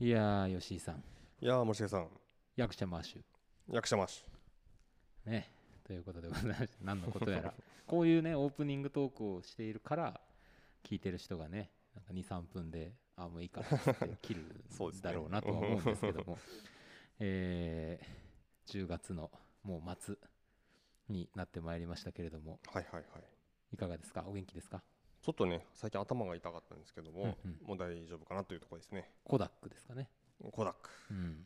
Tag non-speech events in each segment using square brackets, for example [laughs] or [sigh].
いやー、吉井さん、いやー、森重さん、役者マッシュ。役者マッシね。ということでございまして、[laughs] 何のことやら。こういうね、オープニングトークをしているから、聞いてる人がね、なんか2、3分で、あ、もういいかなって切るだろうなとは思うんですけども、[laughs] えー、10月のもう末になってまいりましたけれども、ュ。はいはいはい。いかがですか？お元気ですか？ちょっとね、最近頭が痛かったんですけども、うんうんもう大丈夫かなというところですね。コダックですかね。コダック。うん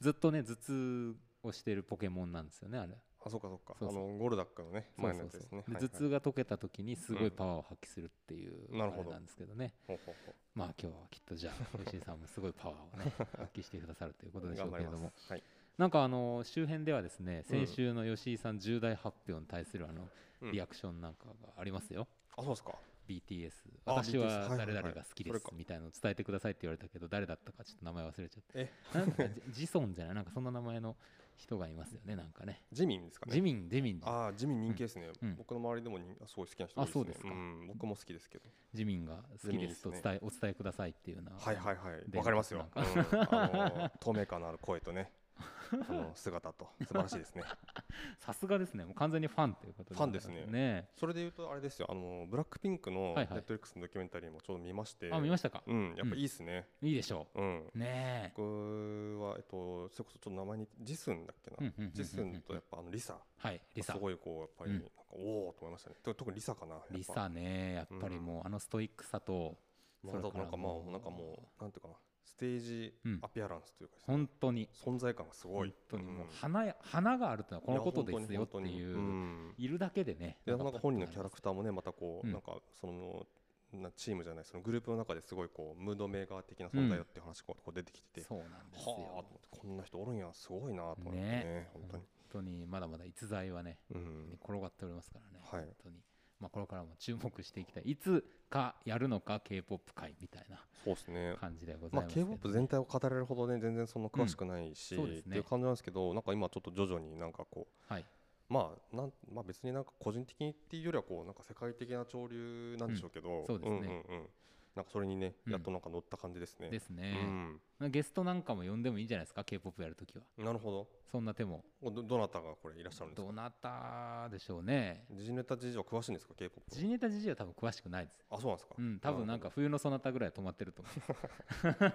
ずっとね頭痛をしてるポケモンなんですよねあれあ、そうかそうか。あの、ゴルダックのね、前のやつですね。頭痛が解けた時にすごいパワーを発揮するっていうあなるほどれなんですけどねほうほうほまあ今日はきっとじゃあ吉井さんもすごいパワーをね [laughs] 発揮してくださるということうでしょうけれどもす。はい。なんかあの周辺ではですねうん。先週の吉井さん重大発表に対するあのうん。リアクションなんかがありますよ。あ、そうですか。BTS あ私は誰々が好きですみたいなのを伝えてくださいって言われたけど誰だったかちょっと名前忘れちゃって。え、[laughs] なんかジジソンじゃない？なんかそんな名前の人がいますよねなんかね。ジミンですかね？ジミンジミン。ああ、ジミン人気ですね。うん。僕の周りでも人すごい好きな人。あそうですか。ん、僕も好きですけど。ジミンが好きですと伝えお伝えくださいっていうような。はいはいはい。でわかりますよ。[laughs] 透明感のある声とね、あの姿と。素晴らしいですね。[laughs] さすがですね。もう完全にファンということでファンですねね。それで言うとあれですよ。あの BLACKPINK のはいはい。 Netflix のドキュメンタリーもちょうど見まして、あ見ましたか？うん。やっぱいいっすね。いいでしょう。ん、うねえ。僕はえっとそれこそちょっと名前にジスンだっけな、うんうんうんうんうんジスンとやっぱあのリサ。はいリサ。すごいこうやっぱりうん。なんか、おおと思いましたね。と特にリサかなリサねやっぱりもうあのストイックさとまあなんかまあなんかもうなんていうかなステージうん。アピアランスというかですね、本当に。存在感がすごい。本当に。もううん花や花があるってのはこのことですよっていううんいるだけでねでなんか本人のキャラクターもねまたこう、うん。なんかそのなチームじゃないそのグループの中ですごいこうムードメーカー的な存在よっていう話がこう出てきてて、そうなんですよ。こんな人おるんやすごいなと思ってね。ね。本当に、本当にまだまだ逸材はねうん、転がっておりますからね、はい。本当に、まあ、これからも注目していきたい、いつかやるのか、k p o p 界みたいなそうですね。感じでございまあますけど、K-POP 全体を語れるほどね全然そんな詳しくないし、うんそうですね。っていう感じなんですけどなんか今ちょっと徐々になんかこうはい、まあなんまあ別になんか個人的にっていうよりはこうなんか世界的な潮流なんでしょうけど、そうですね。んうんうん。なんかそれにねうん。やっとなんか乗った感じですね、ですね、うん、ゲストなんかも呼んでもいいんじゃないですか、k p o p やるときは。なるほど。そんな手も、どどなたがこれいらっしゃるんですか？どなたでしょうね、時事ネタ事情詳しいんですか？K-POP ジネタジジは多分詳しくないです。あそうなんですか？うん、多分なんか冬のそなたぐらい止まってると思 [laughs]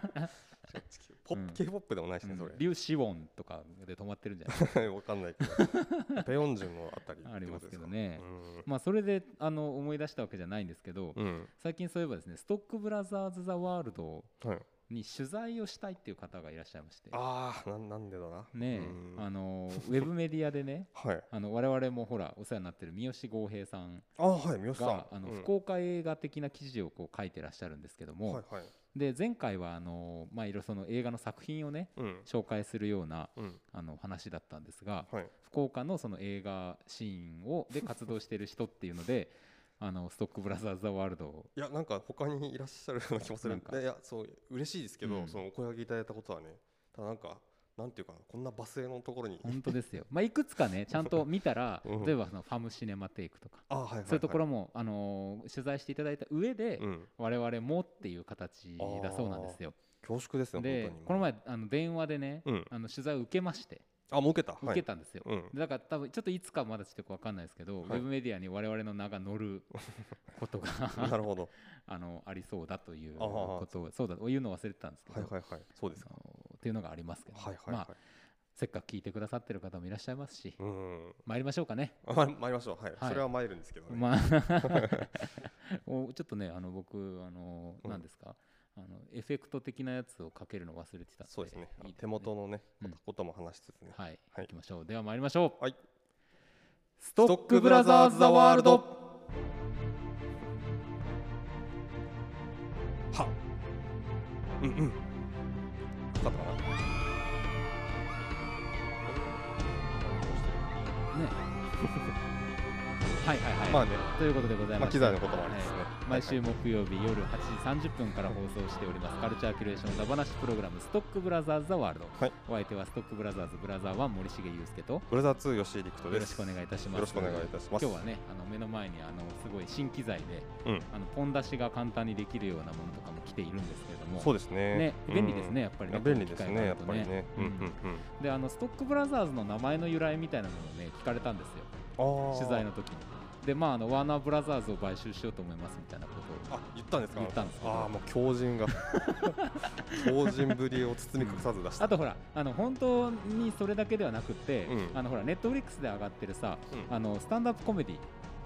ポップうん。K-POP でもないしう。ねそれ。リュウシウォンとかで止まってるんじゃないですか？[laughs] わかんないけど。ペヨンジュンのあたりありますけどね。うん。まあそれであの思い出したわけじゃないんですけど、うん。最近そういえばですね、ストックブラザーズ・ザ・ワールドはいに取材をしたいっていう方がいらっしゃいまして、ああなんなんでだな。ねえうん。あのウェブメディアでね、[laughs] はい。あの我々もほらお世話になってる三好剛平さんああはい三好さん。があのうん。福岡映画的な記事をこう書いてらっしゃるんですけども、はいはい。で前回はあのまあいろいろその映画の作品をねうん。紹介するようなうん。あの話だったんですが、はい。福岡のその映画シーンをで活動している人っていうのであのストックブラザーズ・ザ・ワールドを。いやなんか他にいらっしゃるような気もするなんか。いやそう嬉しいですけど、うん。そのお声掛けいただいたことはねただなんかなんていうかなこんな罵声のところに。本当ですよ、まあ、いくつかね [laughs] ちゃんと見たらうん。例えばそのファムシネマテイクとかあはいはい、はい、そういうところも、あのー取材していただいた上で、うん。我々もっていう形だそうなんですよ。恐縮ですねで本当にこの前あの電話でね、うんあの取材を受けましてあもう受けた。受けたんですよ。はい、うん。でだから多分ちょっといつかまだちょっとよくわかんないですけど、はい。ウェブメディアに我々の名が載る [laughs] ことがなるほど。[laughs] あのありそうだということをそうだ言うの忘れてたんですけど、はいはいはい。そうですか。っていうのがありますけど、はいはいはい、まあせっかく聞いてくださってる方もいらっしゃいますし、うん参りましょうかね。あま参りましょう。はい、はい。それは参るんですけどね、まあ [laughs] おちょっとねあの僕あのうん。何ですか、あのエフェクト的なやつをかけるの忘れてたそうですね。いい手元のね、うん。ことも話しつつね、はい、はい。行きましょう。では参りましょう。はい。ストックブラザーズ・ザ・ワールド。は。うんうん。分かったかな？ね。[laughs] はいはいはい。はいまあね。ということでございます、まあ機材のこともありですね。はい毎週木曜日夜8時30分から放送しております。カルチャーキュレーションダバナシプログラムストックブラザーズ・ザ・ワールド、はい。お相手はストックブラザーズブラザー1森重裕介と。ブラザー2吉井陸斗です。よろしくお願いいたします。よろしくお願いいたします。今日はねあの目の前にあのすごい新機材で、うん。あのポン出しが簡単にできるようなものとかも来ているんですけれども。そうですね。ねうん。便利ですねやっぱりね便利ですねやっぱりね。うん。うんうんであのストックブラザーズの名前の由来みたいなのをね聞かれたんですよ。取材の時にでまああのワーナーブラザーズを買収しようと思いますみたいなことをあ言ったんですか？言ったんですああもう強靭が。強靭ぶりを包み隠さず出した、あとほらあの本当にそれだけではなくて、うん。あのほらネットフリックスで上がってるさ、うん。あのスタンドアップコメディ、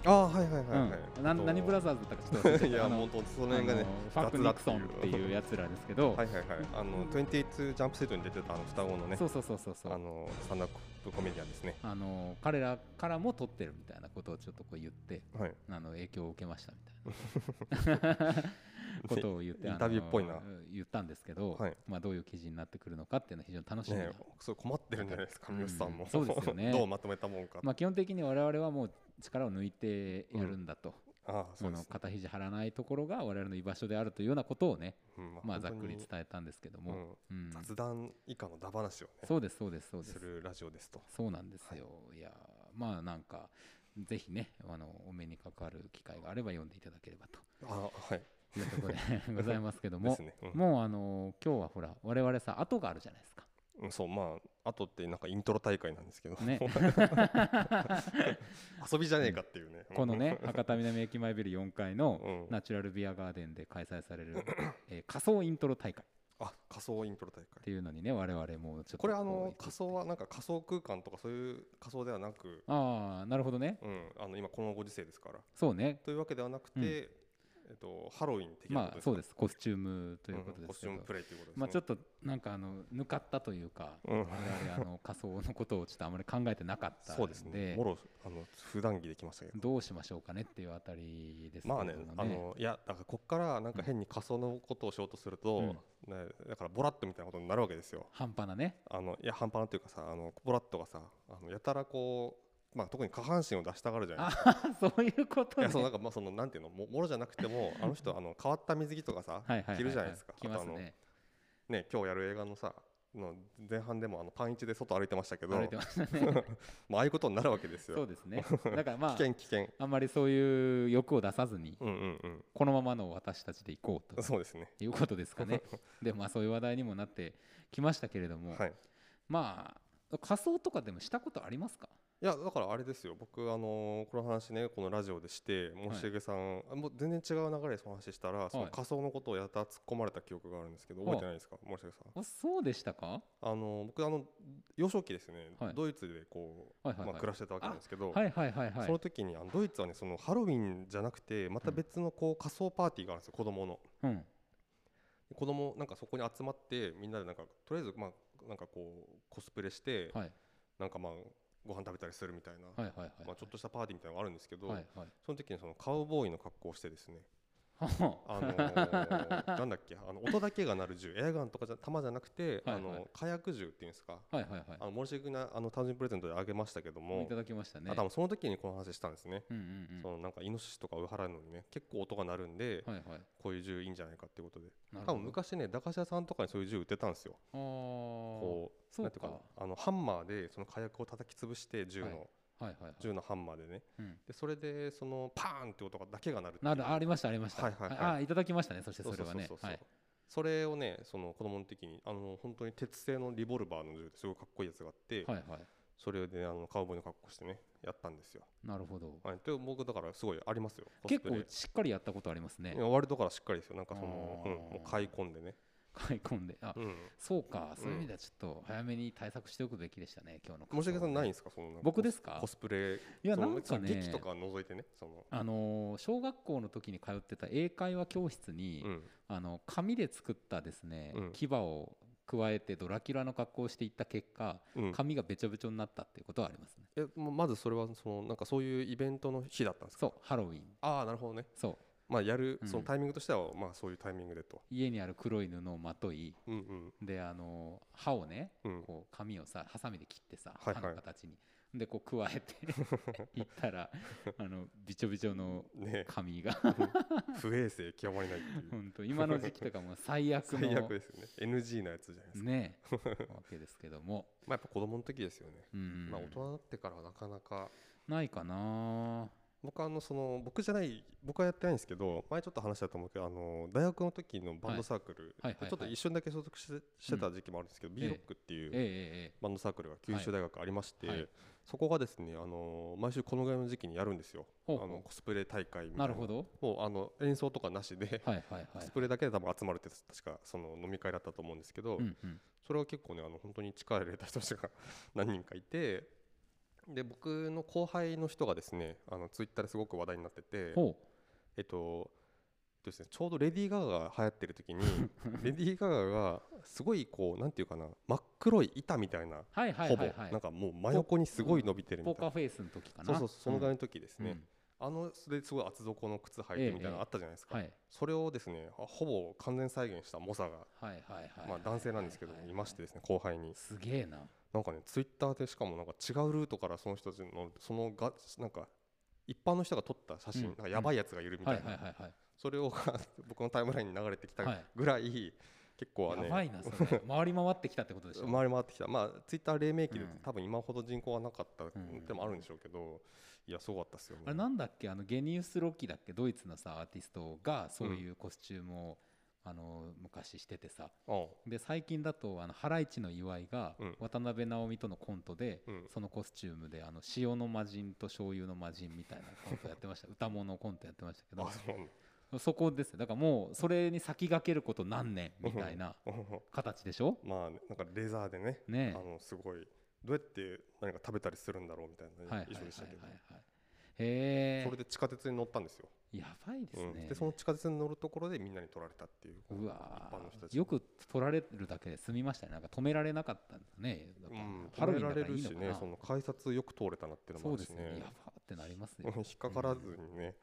ああはいはいはいはい、うん。な何ブラザーズだったかちょっといやもうその辺がねファック・ニクソンっていうやつらですけど、[laughs] はいはいはい。あの22ジャンプセットに出てたあの双子のね。そうそうそうそう。そうあのスタンダップコメディアンですね。あの彼らからも撮ってるみたいなことをちょっとこう言ってはい。あの影響を受けましたみたいな [laughs] [laughs] ことを言ってインタビューっぽいな。あの言ったんですけど、はい。まあ、どういう記事になってくるのかっていうのは非常に楽しみな、ねそう困ってるんじゃないですかうん。三好さんも、そうですよね。[laughs] どうまとめたもんか、まあ、基本的に我々はもう力を抜いてやるんだと、ああそあのうです、ね。肩肘張らないところが我々の居場所であるというようなことをね、うん。まあ、ざっくり伝えたんですけども、うん。うん。雑談以下のダ話をね。そうですそうですそうです。するラジオですと。そうなんですよ、い、やまあなんかぜひねあのお目にかかる機会があれば読んでいただければあはいというところで [laughs] ございますけどもね、うん。もうあの今日はほら我々さ後があるじゃないですか。うんそうまああとってなんかイントロ大会なんですけど、ね。[laughs] 遊びじゃねえかっていうね、このね博多南駅前ビル4階のうん。ナチュラルビアガーデンで開催される、[laughs] えー仮想イントロ大会。っあ仮想イントロ大会。ていうのにね我々もうちょっとこれあの仮想はなんか仮想空間とかそういう仮想ではなく、ああなるほどね。うん、あの今このご時世ですから。そうね。というわけではなくて、うんえっと、ハロウィン的なまあそうです。コスチュームということうんですけど、コスチュームプレイということですね。まあちょっとなんかあの抜かったというか、うん。あの仮想のことをちょっとあまり考えてなかったそうですね。もろあの普段着できましたけど。どうしましょうかねっていうあたりですね。まあね、あのいやだからこっからなんか変に仮想のことをしようとすると、ね、だからボラットみたいなことになるわけですよ。半端なね。あのいや半端なというかさあのボラットがさあのやたらこう、まあ、特に下半身を出したがるじゃないですか。あ [laughs] そういうことね。いやそうなんかまあそのなんていうのももろじゃなくてもあの人あの変わった水着とかさはい着るじゃないですか。着ますあとあのね。ね今日やる映画のさの前半でもあのパンイチで外歩いてましたけど、歩いてましたね。[laughs] まあああいうことになるわけですよ。そうですね。だからまあ [laughs] 危険危険。あんまりそういう欲を出さずにうんうんこのままの私たちで行こううん。とそうですね。いうことですかね。でまあそういう話題にもなってきましたけれども、はい。まあ仮想とかでもしたことありますか？いやだからあれですよ。僕あのーこの話ねこのラジオでして森重さん、あもう全然違う流れでその話したら、その仮想のことをやたら突っ込まれた記憶があるんですけど覚えてないですか、森重さん？あそうでしたか？あのー僕あの幼少期ですね、はい。ドイツでこう、はいはいはい。まあ、暮らしてたわけなんですけど、はいはいはいはい。その時にあのドイツはねそのハロウィンじゃなくてまた別のこう仮想パーティーがあるんですよ子供の。うん。子供なんかそこに集まってみんなでなんかとりあえずまあなんかこうコスプレして、はい。なんかまあご飯食べたりするみたいな。まあ、ちょっとしたパーティーみたいなのがあるんですけど、はいはい。その時にそのカウボーイの格好をしてですね、あのーなんだっけ、[laughs] あの音だけが鳴る銃、エアガンとかじゃ弾じゃなくて、はいはいあの火薬銃っていうんですか、はいはいはい。あの森重君があの誕生日プレゼントであげましたけどもいた、だきましたね。あ多分その時にこの話したんですね。うんうんうん。そのなんかイノシシとか追い払うのにね結構音が鳴るんで、はいはい。こういう銃いいんじゃないかっていうことで多分昔ね駄菓子屋さんとかにそういう銃売ってたんですよこうなんていうかなあのハンマーでその火薬を叩き潰して銃の、はい。銃のハンマーでね。うん。でそれでそのパーンって音がだけが鳴るなる。ありましたありました。はいはいはい。あいただきましたね。そしてそれはね。それをねその子供の時にあの本当に鉄製のリボルバーの銃ですごいかっこいいやつがあって、はいはい。それであのカウボーイの格好してねやったんですよ、なるほど。はい、で僕だからすごいありますよ。結構しっかりやったことありますね。割とだからしっかりですよ。なんかその、うん、もう買い込んでね、買い込んで。あうん、そうか。そういう意味ではちょっと早めに対策しておくべきでしたね。今日の。森重さんないんですかその僕ですか？コスプレいやなんかね劇とか除いてねそのあのー小学校の時に通ってた英会話教室に、うんあの紙で作ったですね、うん牙を加えてドラキュラの格好をしていった結果、うん髪がべちょべちょになったっていうことはありますね。えまずそれはそのなんかそういうイベントの日だったんですか？そう、ハロウィン。ああなるほどねそう。まあやるうん。そのタイミングとしてはまあそういうタイミングでと。家にある黒い布をまというんうん。であの歯をねうん。こう紙をさハサミで切ってさ、はいはい。歯の形に。でこう加えて [laughs] いったらあのびちょびちょのね。髪が。[laughs] 不衛生極まりないっていう。本当今の時期とかもう最悪の最悪ですよね。NG なやつじゃないですか、ね。わけですけども、まあやっぱ子供の時ですよね、うん。まあ大人になってからはなかなか。ないかな僕はあのその僕じゃない僕はやってないんですけど前ちょっと話したと思うけどあの大学の時のバンドサークル、はいはいはい。はいちょっと一瞬だけ所属してた時期もあるんですけど、ええ。B ロックっていうバンドサークルが九州大学ありまして、はい。はいそこがですねあの毎週このぐらいの時期にやるんですよ。あのコスプレ大会みたいな。なるほど。もうあの演奏とかなしで、はいはいはい。コスプレだけで多分集まるって確かその飲み会だったと思うんですけど、うんうん。それは結構ねあの本当に力入れた人たちが [laughs] 何人かいてで僕の後輩の人がですねあのツイッターですごく話題になっててほえっとえっとですね、ちょうどレディー・ガガが流行ってる時に [laughs] レディー・ガガがすごいこうなんていうかな真っ黒い板みたいなうはいはいほぼなんかもう真横にすごい伸びてるみたいな。ポーカーフェイスの時かな。そうそうそのぐらいの時ですね、うん。あのそれですごい厚底の靴履いてみたいなのあったじゃないですか、はい。それをですねあほぼ完全再現した猛者が、まあ、男性なんですけどはいいましてですね後輩に。すげえななんかねツイッターでしかもなんか違うルートからその人たちのそのがなんか一般の人が撮った写真、うん。なんかやばいやつがいるみたはいいな、はいはいはいそれを [laughs] 僕のタイムラインに流れてきたはいぐらい、結構はねやばいなそれ。回り回ってきたってことでしょ？回り回ってきた。まあツイッター黎明期で、うん。多分今ほど人口はなかったっんてもあるんでしょうけど、いやすごかったですよねあれなんだっけ？あのゲニウス・ロッキーだっけ？ドイツのさアーティストがそういうコスチュームを、あの昔しててさ。あで最近だとあのハライチの岩井がうん。渡辺直美とのコントで、うん。そのコスチュームであの塩の魔人と醤油の魔人みたいなコントやってました。[laughs] 歌物コントやってましたけど。あそこですよだからもうそれに先駆けること何年みたいな形でしょ？まあねなんかレザーでねね。あのすごいどうやって何か食べたりするんだろうみたいなはいはいはいはい衣装でしたけど、はいへえそれで地下鉄に乗ったんですよ、やばいですうん。ね、でその地下鉄に乗るところでみんなに取られたっていううわ一般の人たち。ーよく取られるだけで済みましたね。なんか止められなかったんだね。だからうん、止められるしね。その改札よく通れたなっていうのもあるしね。ね。やばーってなりますうんよ引っかからずにね、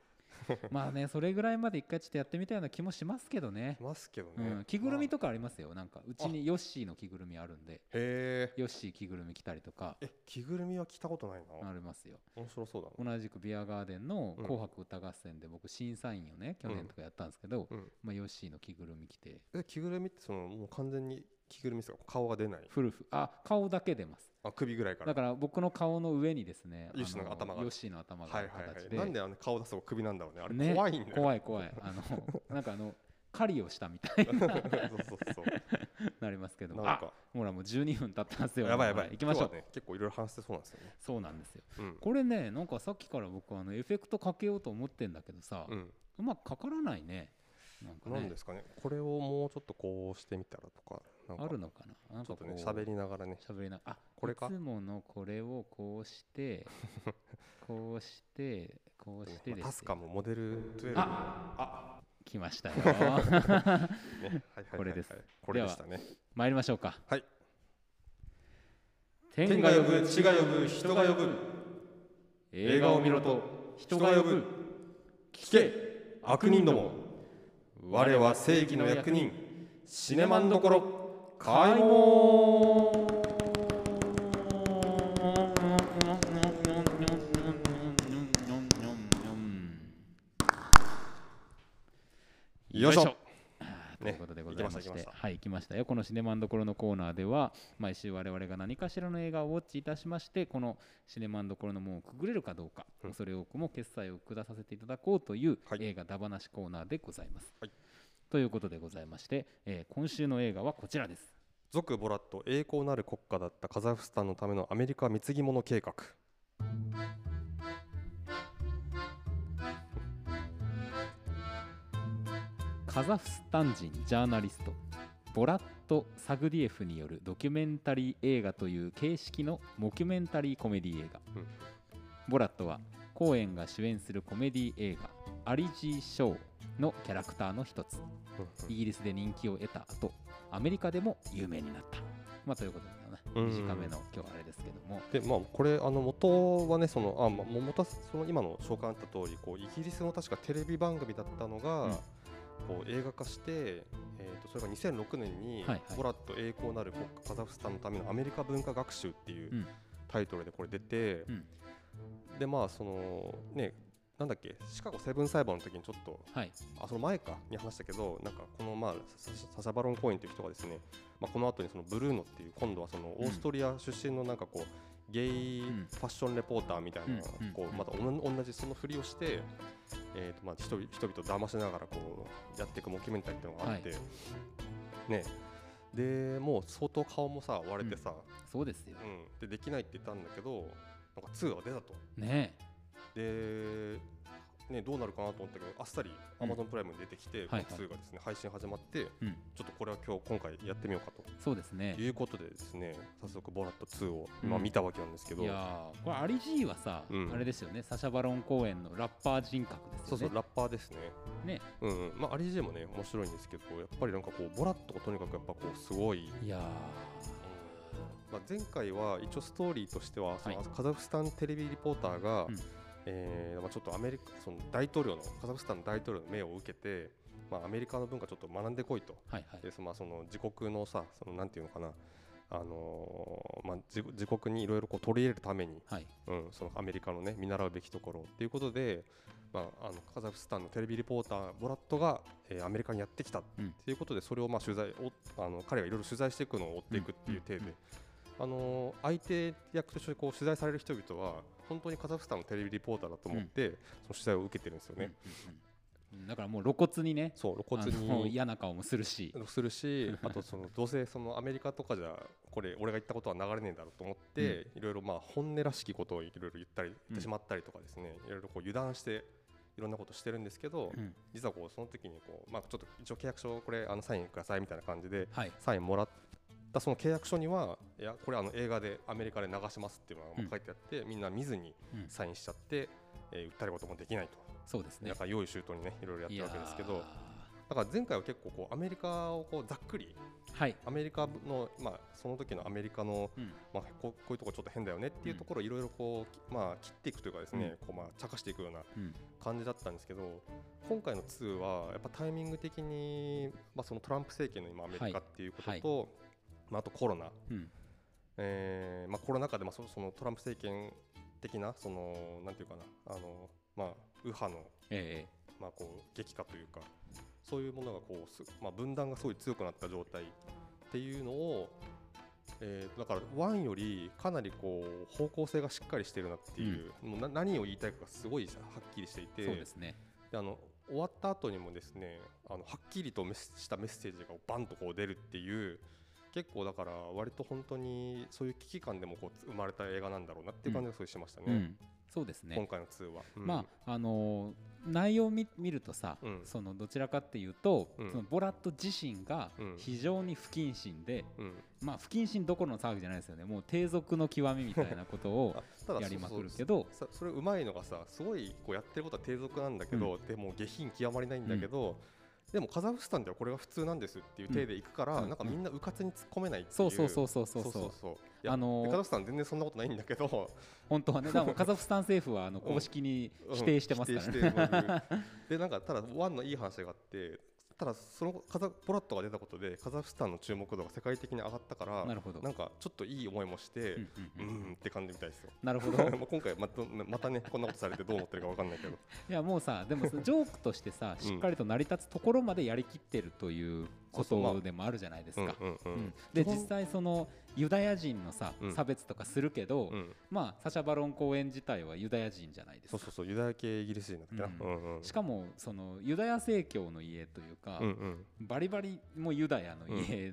[laughs] まあねそれぐらいまで一回ちょっとやってみたような気もしますけどね。いますけどね、うん、着ぐるみまとかありますよ。なんかうちにヨッシーの着ぐるみあるんで。あへヨッシー着ぐるみ着たりとか。ええ着ぐるみは着たことないなありますよ。面白そうだな。同じくビアガーデンの「うん紅白歌合戦」で僕審査員をね去年とかやったんですけど、うん。まあ、ヨッシーの着ぐるみ着て。え着ぐるみってそのもう完全に着ぐるみですか？顔が出ない。フルフあ顔だけ出ますあ首ぐらいから。だから僕の顔の上にですねヨッシーの頭が。ヨッシーの頭がはいはいはい。なんであの顔出すと首なんだろうね。あれね。怖いんだよ、怖い怖い。あのなんかあの狩りをしたみたいな。そうそうそうなりますけど。なんあかほらもう12分経ってますよ。やばいやばい。行きましょう、ね結構いろいろ話してそうなんですよね。そうなんですよ。うん。これねなんかさっきから僕あのエフェクトかけようと思ってんだけどさ、うん。うまくかからないねなんかね。ですかね。これをもうちょっとこうしてみたらとかあるのかな。なんちょっとね喋りながらね。喋りなあこれか？いつものこれをこうして [laughs] こうしてこうしてですよ。まあタスカもモデル12あ来ましたよ。ねはいこれです。これでしたね。参りましょうか。はい。天が呼ぶ地が呼ぶ人が呼ぶ。映画を見ろと人が呼ぶ。聞け。悪人ども我は正義の役人シネマンどころ開門ということでございまして、行きました行きましたはい、行きましたよ。このシネマンどころのコーナーでは、毎週我々が何かしらの映画をウォッチいたしまして、このシネマンどころの門をくぐれるかどうか、うん恐れ多くも決済を下させていただこうという、はい映画だばなしコーナーでございます。はいということでございまして、えー今週の映画はこちらです。俗ボラット栄光なる国家だったカザフスタンのためのアメリカ貢ぎ物計画カザフスタン人ジャーナリストボラット・サグディエフによるドキュメンタリー映画という形式のモキュメンタリーコメディ映画、うん。ボラットはコーエンが主演するコメディ映画アリジー・ショーのキャラクターの一つ。イギリスで人気を得た後アメリカでも有名になった、まあ、ということで短めの今日はあれですけども。でまあこれあの元はねそのあ、まあ、も元はその今の紹介あった通りこうイギリスの確かテレビ番組だったのが、うんこう映画化して、えー、とそれが2006年に、ボラット栄光なる国家カザフスタンのためのアメリカ文化学習っていう、うん。タイトルでこれ出て、うん。でまあそのねなんだっけシカゴセブン裁判の時にちょっとはい。あその前かに話したけどなんかこのまあササバロン・コーエンという人がですね、まあ、この後にそのブルーノっていう今度はそのオーストリア出身のなんかこうゲイうん。ファッションレポーターみたいなこうまたおん同じそのふりをして、えーとまあ人々人々を騙しながらこうやっていくモキュメンタリーっていうのがあって、ね。でもう相当顔もさ割れてさ、そうですよ。うん。でできないって言ったんだけどなんか2は出たと。ね。で、ね、どうなるかなと思ったけどあっさりうん。Amazon プライムに出てきて、はいはい。2がですね配信始まってうん。ちょっとこれは今日今回やってみようかそうですね。ということでですね早速ボラット2をうん。今見たわけなんですけど、いやーこれアリ G はさ、うん。あれですよねサシャ・バロン公演のラッパー人格ですよね。そうそうラッパーですね。ね。うんうん。まあアリジェもね面白いんですけどやっぱりなんかこうボラットがとにかくやっぱこうすごい、いやまあ、前回は一応ストーリーとしてはそのはい。カザフスタンテレビリポーターが、うんえーまあ、ちょっとアメリカその大統領のカザフスタンの大統領の命を受けて、まあ、アメリカの文化ちょっと学んでこいと。ーはいはい。でそのまあその自国のさそのなんていうのかな。あのーまあ、自自国にいろいろこう取り入れるために、はい。うん、そのアメリカのね見習うべきところっていうことで、まあ、あのカザフスタンのテレビリポーターボラットが、えーアメリカにやってきたってうんいうことでそれをまあ取材おあの彼がいろいろ取材していくのを追っていくっていう体で、うんうん。あのー相手役としてこう取材される人々は本当にカザフスタンのテレビリポーターだと思って、その取材を受けてるんですよね。だからもう露骨にねそう露骨に。嫌な顔もするし。するし [laughs] あとそのどうせそのアメリカとかじゃこれ俺が言ったことは流れねえだろうと思って、いろいろまあ本音らしきことをいろいろ言ったり言ってしまったりとかですね、いろいろこう油断していろんなことしてるんですけど、うん。実はこうその時にこうまあちょっと一応契約書これあのサインくださいみたいな感じではい。サインもらったその契約書にはいやこれあの映画でアメリカで流しますっていうのが書いてあって、みんな見ずにうん。サインしちゃって、えー訴えることもできないと。そうですね。だから用意周到にねいろいろやってるわけですけど。だから前回は結構こうアメリカをこうざっくりーはい。アメリカの、まあ、その時のアメリカの、うん。まあ、こうこういうとこちょっと変だよねっていうところをいろいろこう、きまあ、切っていくというかですね、こうまあ茶化していくようなうん。感じだったんですけど今回の2はやっぱタイミング的に、まあ、そのトランプ政権の今アメリカっていうことと、はいまあ、あとコロナ、うん。えーまあ、コロナ禍でまあそそのトランプ政権的なそのなんていうかなあの、まあ、右派のえまあ、こう激化というかそういうものがこうす、まあ、分断がすごい強くなった状態っていうのを、えーだからワンよりかなりこう方向性がしっかりしてるなっていう、もうな何を言いたいかがすごいさはっきりしていてえそうですね。であの終わった後にもですねあのはっきりとしたメッセージがバンとこう出るっていう結構だから割と本当にそういう危機感でもこう生まれた映画なんだろうなっていう感じがすごいしましたね、うん。そうですね。今回の2は。うん。まああのー内容を見見るとさ、うん。そのどちらかっていうと、うん。そのボラット自身がうん。非常に不謹慎で、うん。まあ不謹慎どころの騒ぎじゃないですよね。もう低俗の極みみたいなことを [laughs] やりまくるけどさそれうまいのがさすごいこうやってることは低俗なんだけど、でも下品極まりないんだけど、でもカザフスタンではこれが普通なんですっていう体でいくから、なんかみんなうかつに突っ込めないっていう、うん、そうそうそうそうそう。そうそうあのー、カザフスタン全然そんなことないんだけど。本当はねでも [laughs] カザフスタン政府はあの公式に否定してますからね、うんうん、でなんかただワンのいい話があってただそのカザポラットが出たことでカザフスタンの注目度が世界的に上がったからなるほど。なんかちょっといい思いもしてうんって感じみたいですよ。なるほど。[laughs] まあ今回またまたねこんなことされてどう思ってるかわかんないけど。いやもうさでもジョークとしてさしっかりと成り立つところまでやりきってるということでもあるじゃないですか。で実際そのユダヤ人のさうん。差別とかするけど、うん。まあサシャ・バロン公演自体はユダヤ人じゃないですか。そうそうそうユダヤ系イギリス人だったな、しかもそのユダヤ正教の家というか、バリバリもうユダヤの家っ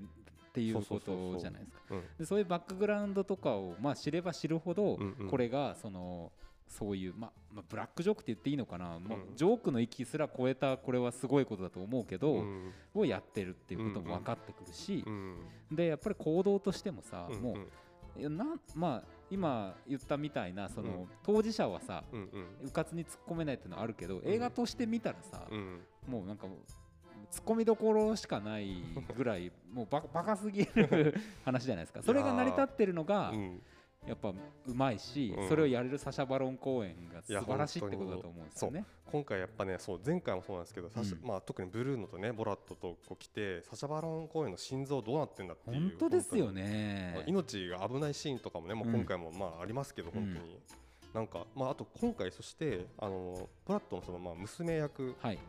ていうことじゃないですか。うん。でそういうバックグラウンドとかをまあ知れば知るほど、これがそのそういう、ままあ、ブラックジョークって言っていいのかな、もううんジョークの域すら超えたこれはすごいことだと思うけど、うん。をやってるっていうことも分かってくるしう、ん。でやっぱり行動としてもさ、うんもういやなんまあ今言ったみたいなその、うん。当事者はさうんうん。うかつに突っ込めないっていうのはあるけど、映画として見たらさ、うん。もうなんかもう突っ込みどころしかないぐらいもうババカすぎる [laughs] 話じゃないですか。それが成り立ってるのが、うんやっぱうまいし、うん。それをやれるサシャ・バロン公演が素晴らしいってことだと思うんですよね。今回やっぱねそう前回もそうなんですけど、うん。まあ、特にブルーノとねボラットとこう来てサシャバロン公演の心臓どうなってんだっていう本当ですよね。命が危ないシーンとかもね、もううん。今回もまあありますけど、うん。本当に、なんか、まあ、あと今回そしてあのボラットのそのまあ娘役はい、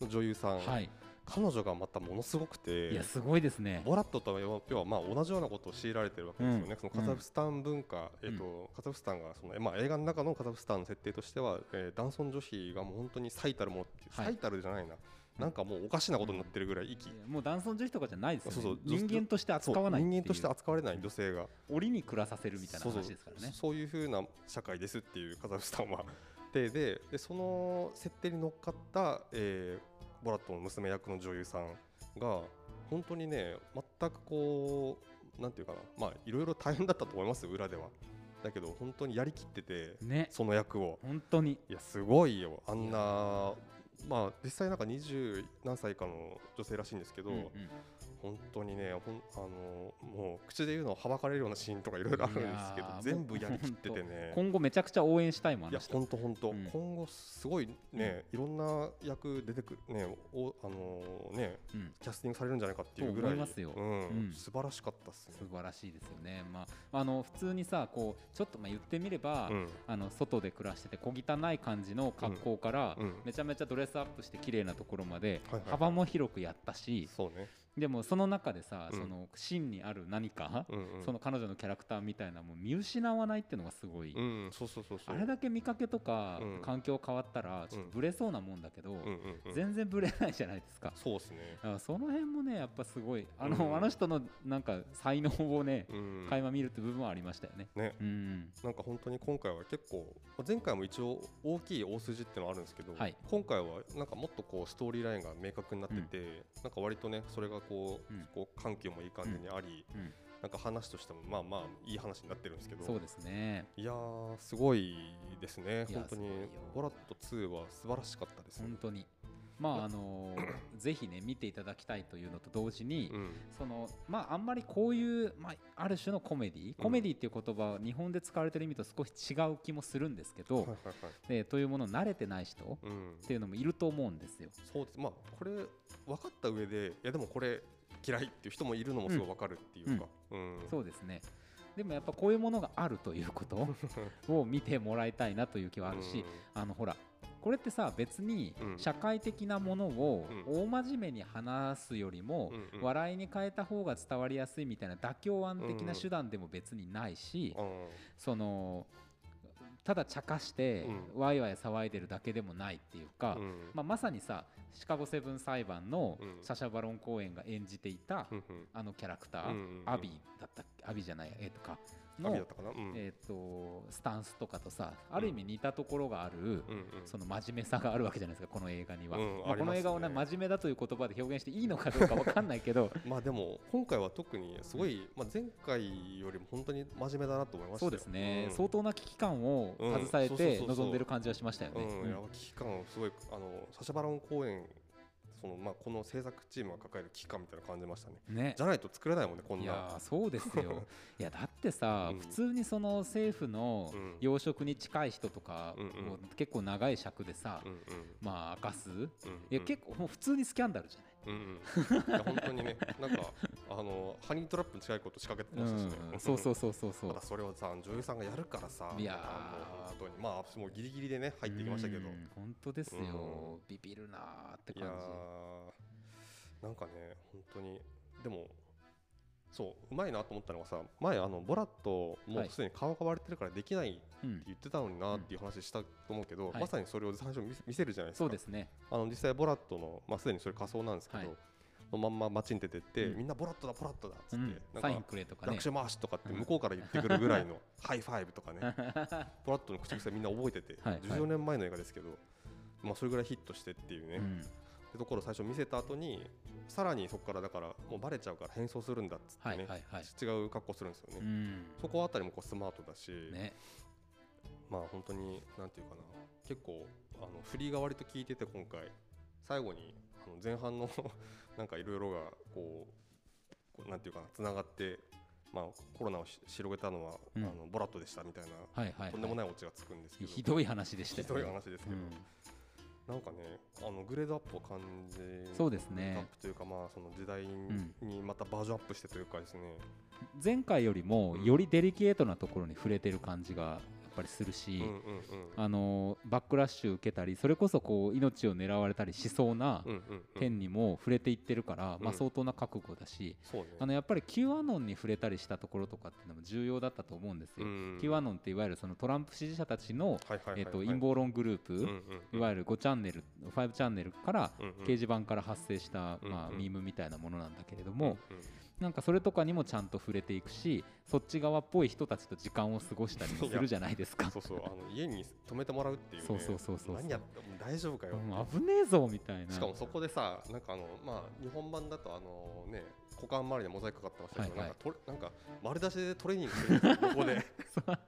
の女優さん、はい、彼女がまたものすごくていやすごいですね。ボラットとは要はまあ同じようなことを強いられてるわけですよね、うん。そのカザフスタン文化、えーとカザフスタンがその、まあ、映画の中のカザフスタンの設定としては、えー男尊女卑がもう本当に最たるものっていう、はい。最たるじゃないな、なんかもうおかしなことになってるぐらい息、いやもう男尊女卑とかじゃないですよね。そうそう。人間として扱わない人間として扱われない女性が、檻に暮らさせるみたいな話ですからね。そうそう。そうな社会ですっていうカザフスタンは。でででその設定に乗っかった、えーボラットの娘役の女優さんが本当にね全くこうなんていうかなまあいろいろ大変だったと思いますよ裏では。だけど本当にやりきっててね、その役を。本当に。いやすごいよ。あんいなまあ実際なんか20何歳かの女性らしいんですけど、うんうん本当にねほんあのもう口で言うのをはばかれるようなシーンとかいろいろあるんですけど全部やりきっててね。今後めちゃくちゃ応援したいもんあいや本当本当、うん。今後すごいね、いろんな役出てくるねおあのーねうん。キャスティングされるんじゃないかっていうぐらい。いますよ。うん。うん。素晴らしかったっすね。素晴らしいですよね。まあ、あの普通にさこうちょっとまあ言ってみれば、うん。あの外で暮らしてて小汚い感じの格好から、うん。めちゃめちゃドレスアップして綺麗なところまで幅も広くやったし、そうねでもその中でさ、うん。その真にある何か、うんうん。その彼女のキャラクターみたいなもう見失わないっていうのがすごい、うんそうそうそうそう。あれだけ見かけとか、うん。環境変わったらちょっとブレそうなもんだけど、うんうんうん。全然ブレないじゃないですか。そうですね。だからその辺もねやっぱすごいあの,、うん。あの人のなんか才能をね、うん。垣間見るって部分はありましたよね。ね。うん。なんか本当に今回は結構まあ前回も一応大きい大筋っていうのはあるんですけど、はい。今回はなんかもっとこうストーリーラインが明確になってて、なんか割とねそれがこう,、うん。こう緩急もいい感じにあり、うん。なんか話としてもまあまあいい話になってるんですけど。そうですね。いやーすごいですね。本当にボラット2は素晴らしかったです。ね本当にまああのーぜひね見ていただきたいというのと同時に、うん。そのまああんまりこういう、まあ、ある種のコメディコメディっていう言葉は日本で使われてる意味と少し違う気もするんですけど、はいはいはい。でというもの慣れてない人っうん。ていうのもいると思うんですよ。そうです。まあこれ分かった上でいやでもこれ嫌いっていう人もいるのもすごい分かるっていうか、うん。そうですね。でもやっぱこういうものがあるということを [laughs] 見てもらいたいなという気はあるし、あのほらこれってさ別にうん。社会的なものをう大真面目に話すよりも笑いに変えた方が伝わりやすいみたいな妥協案的な手段でも別にないしうん。そのただ茶化してうワイワイ騒いでるだけでもないっていうか、うん。まあ、まさにさシカゴセブン裁判のうん。サシャ・バロン公演が演じていたあのキャラクター、アビーだったアビーじゃないえっ、とかのえー、とスタンスとかとさある意味似たところがある、その真面目さがあるわけじゃないですかこの映画には、うんまこの映画をね真面目だという言葉で表現していいのかどうかわかんないけど。[laughs] まあでも今回は特にすごい、まあ、前回よりも本当に真面目だなと思いましたよ。そうですね、うん。相当な危機感をうん。携えて臨んでる感じはしましたよね。危機感をすごいあのサシャバロン公演そのまあこの制作チームが抱える危機感みたいなの感じましたね。うんね。じゃないと作れないもんねこんな。いやーそうですよ。[laughs] いやだってさ、うん。普通にその政府のうん。養殖に近い人とか、うん結構長い尺でさ、うんうん。まあ明かす、うん。いや結構もう普通にスキャンダルじゃない？うんうん。本当にね。なんかあのハニートラップに近いこと仕掛けてましたしね、うん、そうそうそうそうそう。ただそれをさ女優さんがやるからさいや本当に。まあもうギリギリでね入ってきましたけど、うん本当ですよ、うビビるなーっていや感ー。なんかね本当に。でもそううまいなと思ったのがさ前あのボラットもはい。うすでに顔が割れてるからできないって言ってたのになっていう話したと思うけど、はい。まさにそれを最初見せるじゃないですか。そうですね。あの実際ボラットのまあすでにそれ仮装なんですけど、はい。そのまんま街に出てって、うん。みんなボラットだボラットだっつって、うん、サインなんかくれとかね。学習回しとかって向こうから言ってくるぐらいの [laughs] high five とかね [laughs] ボラットの口癖みんな覚えてて、はい。14年前の映画ですけど、まあ、それぐらいヒットしてっていうね、うんところを最初見せた後にさらにそこからだからもうバレちゃうから変装するんだっつってはいね、はいはい。違う格好するんですよね、うん。そこあたりもこうスマートだし、ね。まあ本当になんていうかな結構あの振りが割と効いてて今回。最後にあの前半の [laughs] なんかいろいろがこうこうなんていうかなつながってまあ、コロナをし広げたのは、うん。あのボラットでしたみたいな、はいはい、はい、とんでもないオチがつくんですけど。ひどい話でしたよね。ひどい話ですけど、うんなんかねあのグレードアップを感じそうですね。アップというかまあその時代にまたバージョンアップしてというかですね、前回よりもよりデリケートなところに触れてる感じがぱりするし、あのバックラッシュ受けたりそれこそこう命を狙われたりしそうな点にも触れていってるから、まあ、うん相当な覚悟だし、あのやっぱり Q アノンに触れたりしたところとかっていうのも重要だったと思うんですよ。うん Q アノンっていわゆるそのトランプ支持者たちの、えっと陰謀論グループ、いわゆる5チャンネル5チャンネルから掲示板から発生した、うんまあ、うん。ミームみたいなものなんだけれどうんも、なんかそれとかにもちゃんと触れていくしそっち側っぽい人たちと時間を過ごしたりもするじゃないですか。そうそうあの家に泊めてもらうっていうね。そうそうそうそう何やっても大丈夫かよ。ううん危ねえぞみたいな。しかもそこでさなんかあのまあ日本版だとあのね股間周りでモザイクかかってましたけど、はいはい。なんかなんか丸出しでトレーニングしてるんですよここで。[laughs]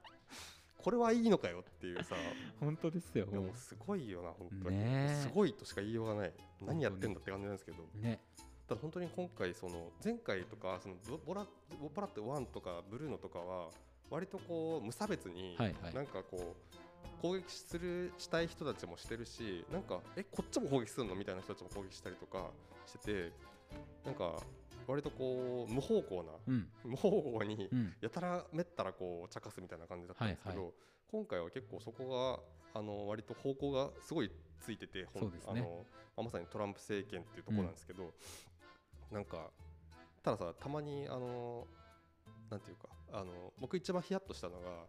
これはいいのかよっていうさ。本当ですよ。でもすごいよな本当に、ねえ。すごいとしか言いようがない。何やってんだって感じなんですけど。ねただ本当に今回その前回とかそのボボラボラット1とかブルーノとかは割とこう無差別になんかこう攻撃するしたい人たちもしてるしなんかえこっちも攻撃するのみたいな人たちも攻撃したりとかしててなんか割とこう無方向なうん。無方向にうん。やたらめったらこう茶化すみたいな感じだったんですけど、はいは今回は結構そこがあの割と方向がすごいついててね。あのまあまさにトランプ政権っていうところなんですけど、なんかたださたまにあのなんていうかあの僕一番ヒヤッとしたのが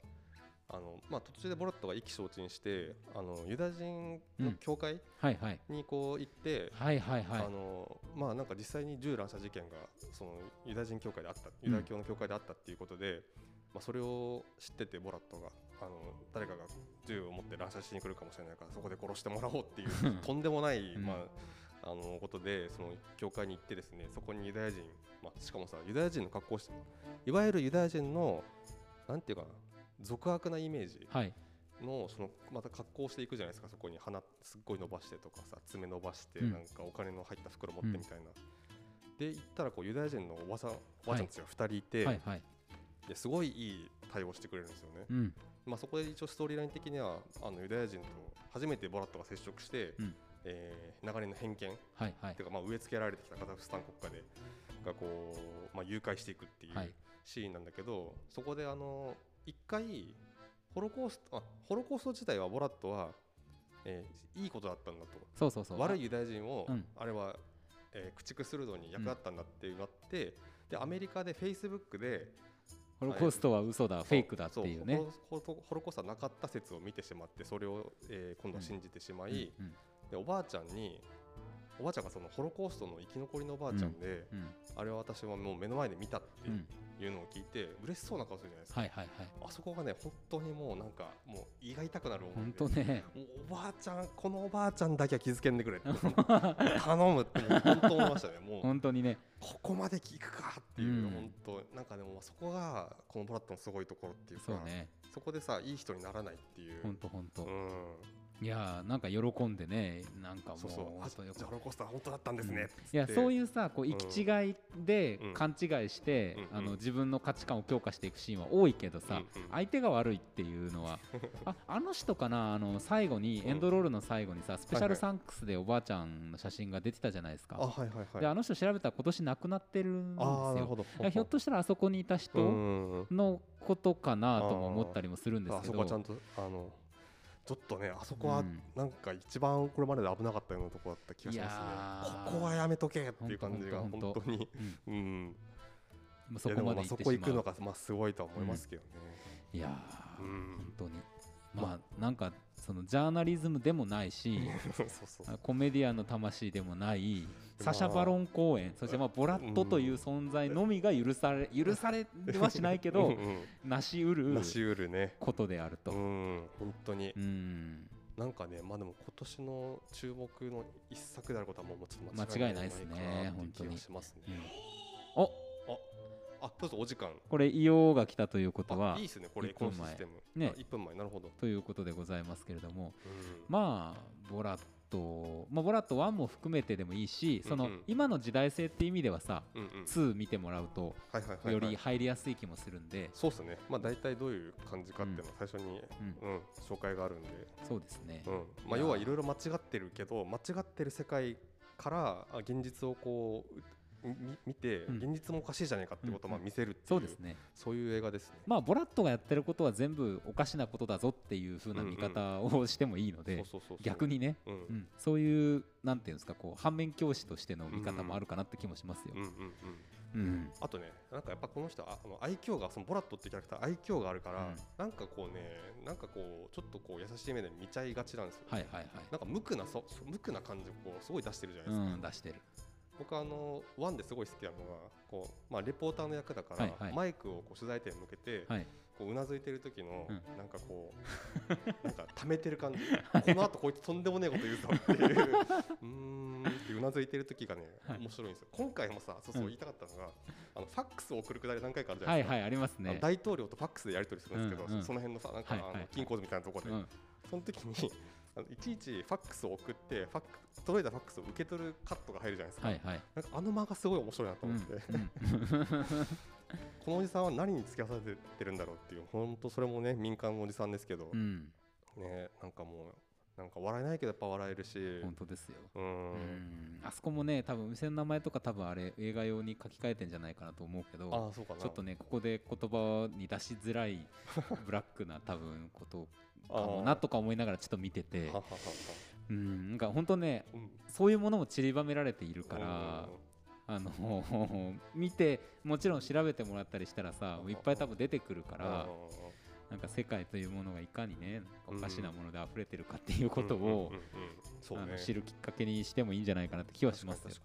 あの、まあ、途中でボラットが意気消沈してあのユダヤ人の教会にこう行って、はいはいはい。あのまあなんか実際に銃乱射事件がそのユダヤ人教会であったユダヤ教の教会であったっていうことで、まあ、それを知っててボラットがあの誰かが銃を持って乱射しに来るかもしれないからそこで殺してもらおうっていう [laughs] とんでもない、うん。まあ、あのことでその教会に行ってですねそこにユダヤ人、まあ、しかもさユダヤ人の格好をしていわゆるユダヤ人のなんていうかな俗悪なイメージはい。のそのまた格好をしていくじゃないですかそこに鼻すっごい伸ばしてとかさ爪伸ばしてうん。なんかお金の入った袋持ってみたいな、で行ったらこうユダヤ人のおばさんおばあちゃんたちが2人いて、はいはい。ですごいいい対応してくれるんですよね、うん。まあ、そこで一応ストーリーライン的にはあのユダヤ人と初めてボラットが接触して、うんえー長年の偏見。はいはい。ていうかまあ植え付けられてきたカザフスタン国家でがこう、まあ、誘拐していくっていうはい。シーンなんだけど、そこであの一回ホロコーストあホロコースト自体はボラットは、えーいいことだったんだと。そうそうそう。悪いユダヤ人を、うん。あれは、えー駆逐するのに役立ったんだっていうのがあって、でアメリカでフェイスブックでホロコーストは嘘だフェイクだっていうね。そうホロコーストはなかった説を見てしまってそれを、えー今度は信じてしまい、うんでおばあちゃんにおばあちゃんがそのホロコーストの生き残りのおばあちゃんで、うんあれは私はもう目の前で見たってうんいうのを聞いて嬉しそうな顔するじゃないですか、はいはいはい。あそこがね本当にもうなんかもう胃が痛くなる思本い当ね。おばあちゃんこのおばあちゃんだけは気づけんでくれって [laughs] 頼むって本当思いましたね。もう本当にね。ここまで聞くかっていう、うん。本当なんかでもそこがこのブラッドのすごいところっていうかそうね。そこでさいい人にならないっていう。本当本当。うんいやーなんか喜んでねなんかもうそうそう。あ本当よじゃあホロコーストは本当だったんですね、うん。いやそうういうさこううん行き違いでうん。勘違いして、うんあの自分の価値観を強化していくシーンは多いけどさ、うんうん。相手が悪いっていうのは [laughs] ああの人かなあの最後にエンドロールの最後にさスペシャルサンクスでおばあちゃんの写真が出てたじゃないですか、あはいはいはい。であの人調べたら今年亡くなってるんですよ。ひょっとしたらあそこにいた人うんのことかなとも思ったりもするんですあけどそこはちゃんとあのちょっとねあそこはうん。なんか一番これまでで危なかったようなところだった気がしますね。いやー。ここはやめとけっていう感じが本当に。うん。そこまで行ってそこ行くのがまあすごいとは思いますけどね。いやーうん。本当にまあなんかそのジャーナリズムでもないし [laughs] コメディアンの魂でもないサシャ・バロン公演そしてまあボラットという存在のみが許され許されはしないけうんどうん。なしうるなしうるね。ことであると。う。ん本当に。うん。なんかねまあでも今年の注目の一作であることはもうちょっと間違いないですね。かなっていう本当に。気がしますねうんおあどうぞお時間。これ硫黄が来たということはあいいですねこれ1分前。このシステム。ね。あ1分前なるほど。ということでございますけれどもうん。まあボラッと、まあ、ボラット1も含めてでもいいしその、今の時代性って意味ではさうんうん。2見てもらうとより入りやすい気もするんで、そうですね。まあ大体どういう感じかっていうのは最初に、うん。うん紹介があるんで、そうですね、うん。まあ、要はいろいろ間違ってるけど間違ってる世界からあ現実をこうみ見て、うん現実もおかしいじゃないかってことをまあうんうん見せるっていう、そうですねそういう映画ですね。まあボラットがやってることは全部おかしなことだぞっていう風な見方をしてもいいので、逆、にね、うんうん、そういうなんていうんですかこう反面教師としての見方もあるかなって気もしますようん。うんうんうんあとね、なんかやっぱこの人はあの愛嬌がそのボラットってキャラクター愛嬌があるから、うんなんかこうね、なんかこうちょっとこう優しい目で見ちゃいがちなんですよ。はいはいはい。なんか無垢なそそ無垢な感じをこうすごい出してるじゃなういですか。ん出してる。僕あのワンですごい好きなのがこうまあレポーターの役だから、はいはい。マイクをこう取材点に向けて、はい。こううなずいてる時の、うん。なんかこう [laughs] なんか溜めてる感じ。この後こいつとんでもねえこと言うぞっていう [laughs] うーんってうなずいてる時がね、はい。面白いんですよ。今回もさそうそううん。言いたかったのが、あのファックスを送るくだり何回かあるじゃなですか、はいいはいありますね。大統領とファックスでやり取りするんですけど、うんうん。そその辺のさなんか、はいはいあの金庫図みたいなところで、うん。その時にあのいちいちファックスを送ってファック届いたファックスを受け取るカットが入るじゃないですか、はいはい。なんかあの間がすごい面白いなとうん思って、うん [laughs] このおじさんは何に付き合わされてるんだろうっていう本当それもね民間のおじさんですけど、うん。ねなんかもうなんか笑えないけどやっぱ笑えるし。本当ですよ。ううん。んあそこもね多分お店の名前とか多分あれ映画用に書き換えてんじゃないかなと思うけど。ああそうかな。ちょっとねここで言葉に出しづらいブラックな多分ことかもなとか思いながらちょっと見てて。はははは。うんなんか本当ねうん。そういうものも散りばめられているからあの [laughs] 見てもちろん調べてもらったりしたらさいっぱい多分出てくるからなんか世界というものがいかにねおかしなもので溢れてるかっていうことを知るきっかけにしてもいいんじゃないかなって気はしますよ。確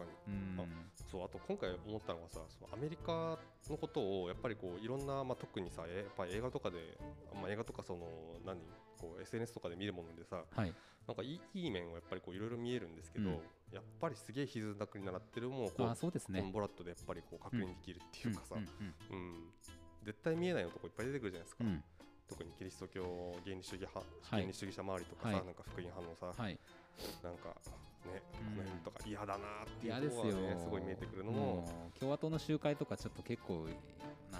そうあと今回思ったのがさそのアメリカのことをやっぱりこういろんな、まあ、特にさえやっぱり映画とかで、まあ、映画とかその何？こう SNS とかで見るものでさはい。なんかいいいい面はやっぱりこういろいろ見えるんですけど、うん。やっぱりすげえ歪んだ国だなっていうのもこうあそうですね。この。ボラットでやっぱりこう確認できるっていうかさ、ううんん絶対見えないのとこいっぱい出てくるじゃないですか、特にキリスト教原理主義派、はい。原理主義者周りとかさ、はい。なんか福音派のさ、はい。なんかね、うん。あの辺とか嫌だなっていう嫌ですよところがねすごい見えてくるのも、共和党の集会とかちょっと結構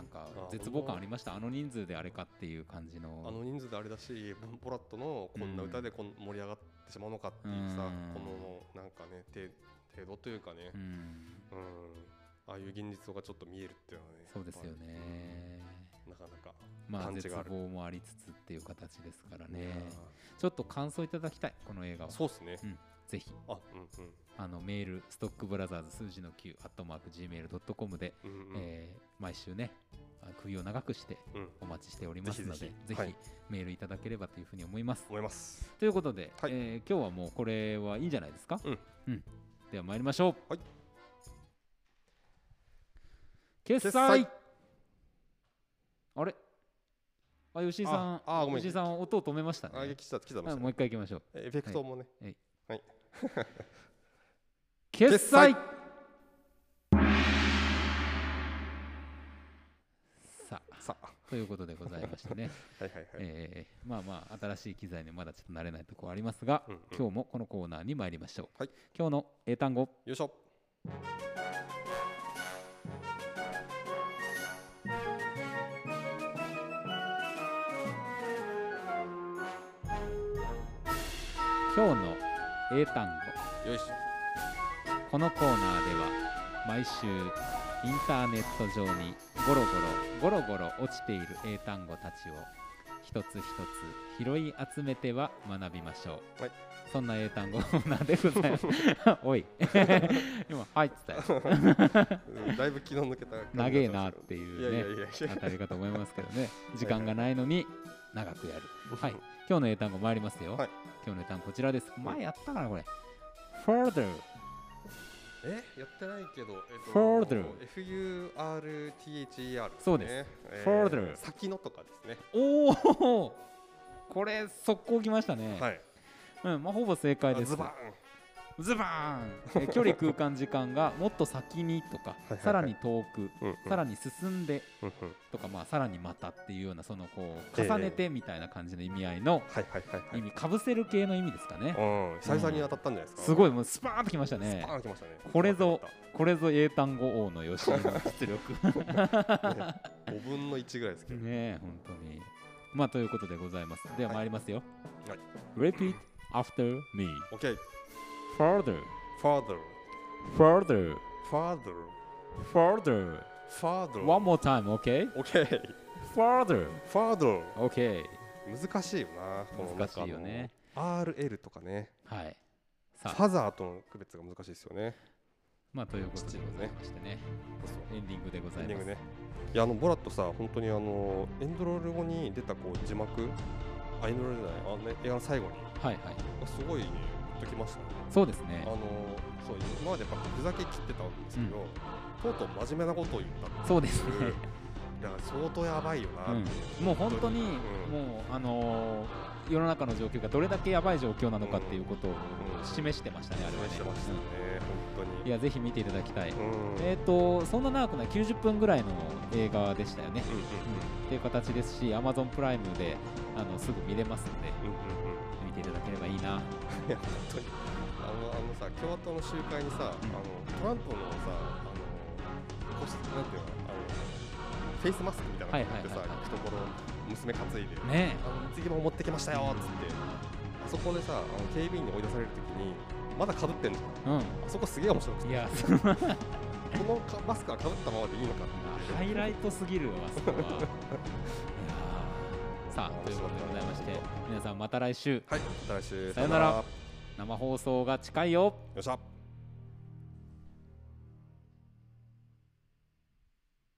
なんかあ絶望感ありました？あの人数であれかっていう感じの。あの人数であれだし、ボラットのこんな歌でこん盛り上がってしまうのかっていうさ、うん。このなんかね、て程度というかね、うん。うん、ああいう現実がちょっと見えるっていうのはね、そうですよね。やっぱなかなか。まあ絶望もありつつっていう形ですからいねやちょっと感想いただきたいこの映画ーは。そうですね。ぜひ。あ、うんうん。あのメールストックブラザーズ数字の9アットマーク Gmail.com で、うんうん。えー毎週ねあ首を長くしてうん、お待ちしておりますのでぜぜひ。ひぜひはい。メールいただければというふうに思います。思います。ということで、はい。えー今日はもうこれはいいんじゃないですか？うん、では参りましょう。はい。決済。あれ？あ吉井さん。あ吉井さん音を止めましたね。あ、来た、来たました。ね。あもう一回行きましょう。エフェクトもね。決済。さあ。さあ、ということでございましてね、[laughs] はいはいはい。えーまあまあ新しい機材にまだちょっと慣れないところありますが、うんうん。今日もこのコーナーに参りましょう、はい。今日の英単語。よいしょ。今日の英単語。よいしょ。このコーナーでは毎週インターネット上にゴロゴロゴロゴロ落ちている英単語たちを一つ一つ拾い集めては学びましょう、はい。そんな英単語コーナーでございます。[laughs] おい。今入ってたようんだいぶ気の抜けた長えなっていいうねいやいや。あたりかと思いますけどね。時間がないのに長くやる。はい。今日の英単語参りますよ、はい。今日の英単語こちらです。前やったかなこれ。Further えやってないけど、えっと、Further F-U-R-T-H-E-R そうです。Further 先のとかですね。おおこれ速攻きましたね、はい。うんまあ、ほぼ正解です。ズバズバーン。え距離空間時間がもっと先にとかさらに遠くうんうん。さらに進んでとかまあさらにまたっていうようなそのこうええ重ねてみたいな感じの意味合いの意味かぶせる系の意味ですかね。うん。久々に当たったんじゃないですか。すごいもうスパーンときましたスねパーン来ましたね。これぞこれぞ英単語王の吉井の実力。[laughs] 5分の1ぐらいですけど。ねえ本当に。まあということでございます。では参りますよ、はい。Repeat after me OK further Father further Father further Father one more time okay? OK further Father okay. 難しいよな難しいよね。RL とかね。はい。ファザーとの区別が難しいですよね。まあということでございましてね。エンディングでございます。エンディングね。いやあのボラットさ本当にあのエンドロール後に出たこう字幕？あエンドルじゃない。あの、ね、映画の最後に。はいはい。すごいねときましたね。そうですね。あのそう今までやっぱふざけ切ってたんですけど、とうとう真面目なことを言ったそうですね。いや相当やばいよなう、もう本当に、うん。もうあのー世の中の状況がどれだけやばい状況なのかっていうことをうん。示してましたね、あれはね。示してましたね、本当に。うん。いや、ぜひ見ていただきたい。うん。えっ、と、そんな長くない90分ぐらいの映画でしたよね。うんうんっていう形ですし、Amazon プライムであのすぐ見れますので、うんうんうん。見ていただければいいな。いや本当に。あのあのさ共和党の集会にさ、あのトランプのさあのこしなんていうのあのフェイスマスクみたいなの持ってさ、行くところ娘担いで、ねあの次も持ってきましたよっつって。あそこでさあの警備員に追い出されるときにまだかぶってんじゃんうん。あそこすげえ面白くて。いや、[laughs] [laughs] このかマスクはかぶったままでいいのかって。ハイライトすぎるわ、あそこは。[laughs] さあ、ということでございまして、皆さんまた来週、はいまた来週。さよなら。生放送が近いよ。よっしゃ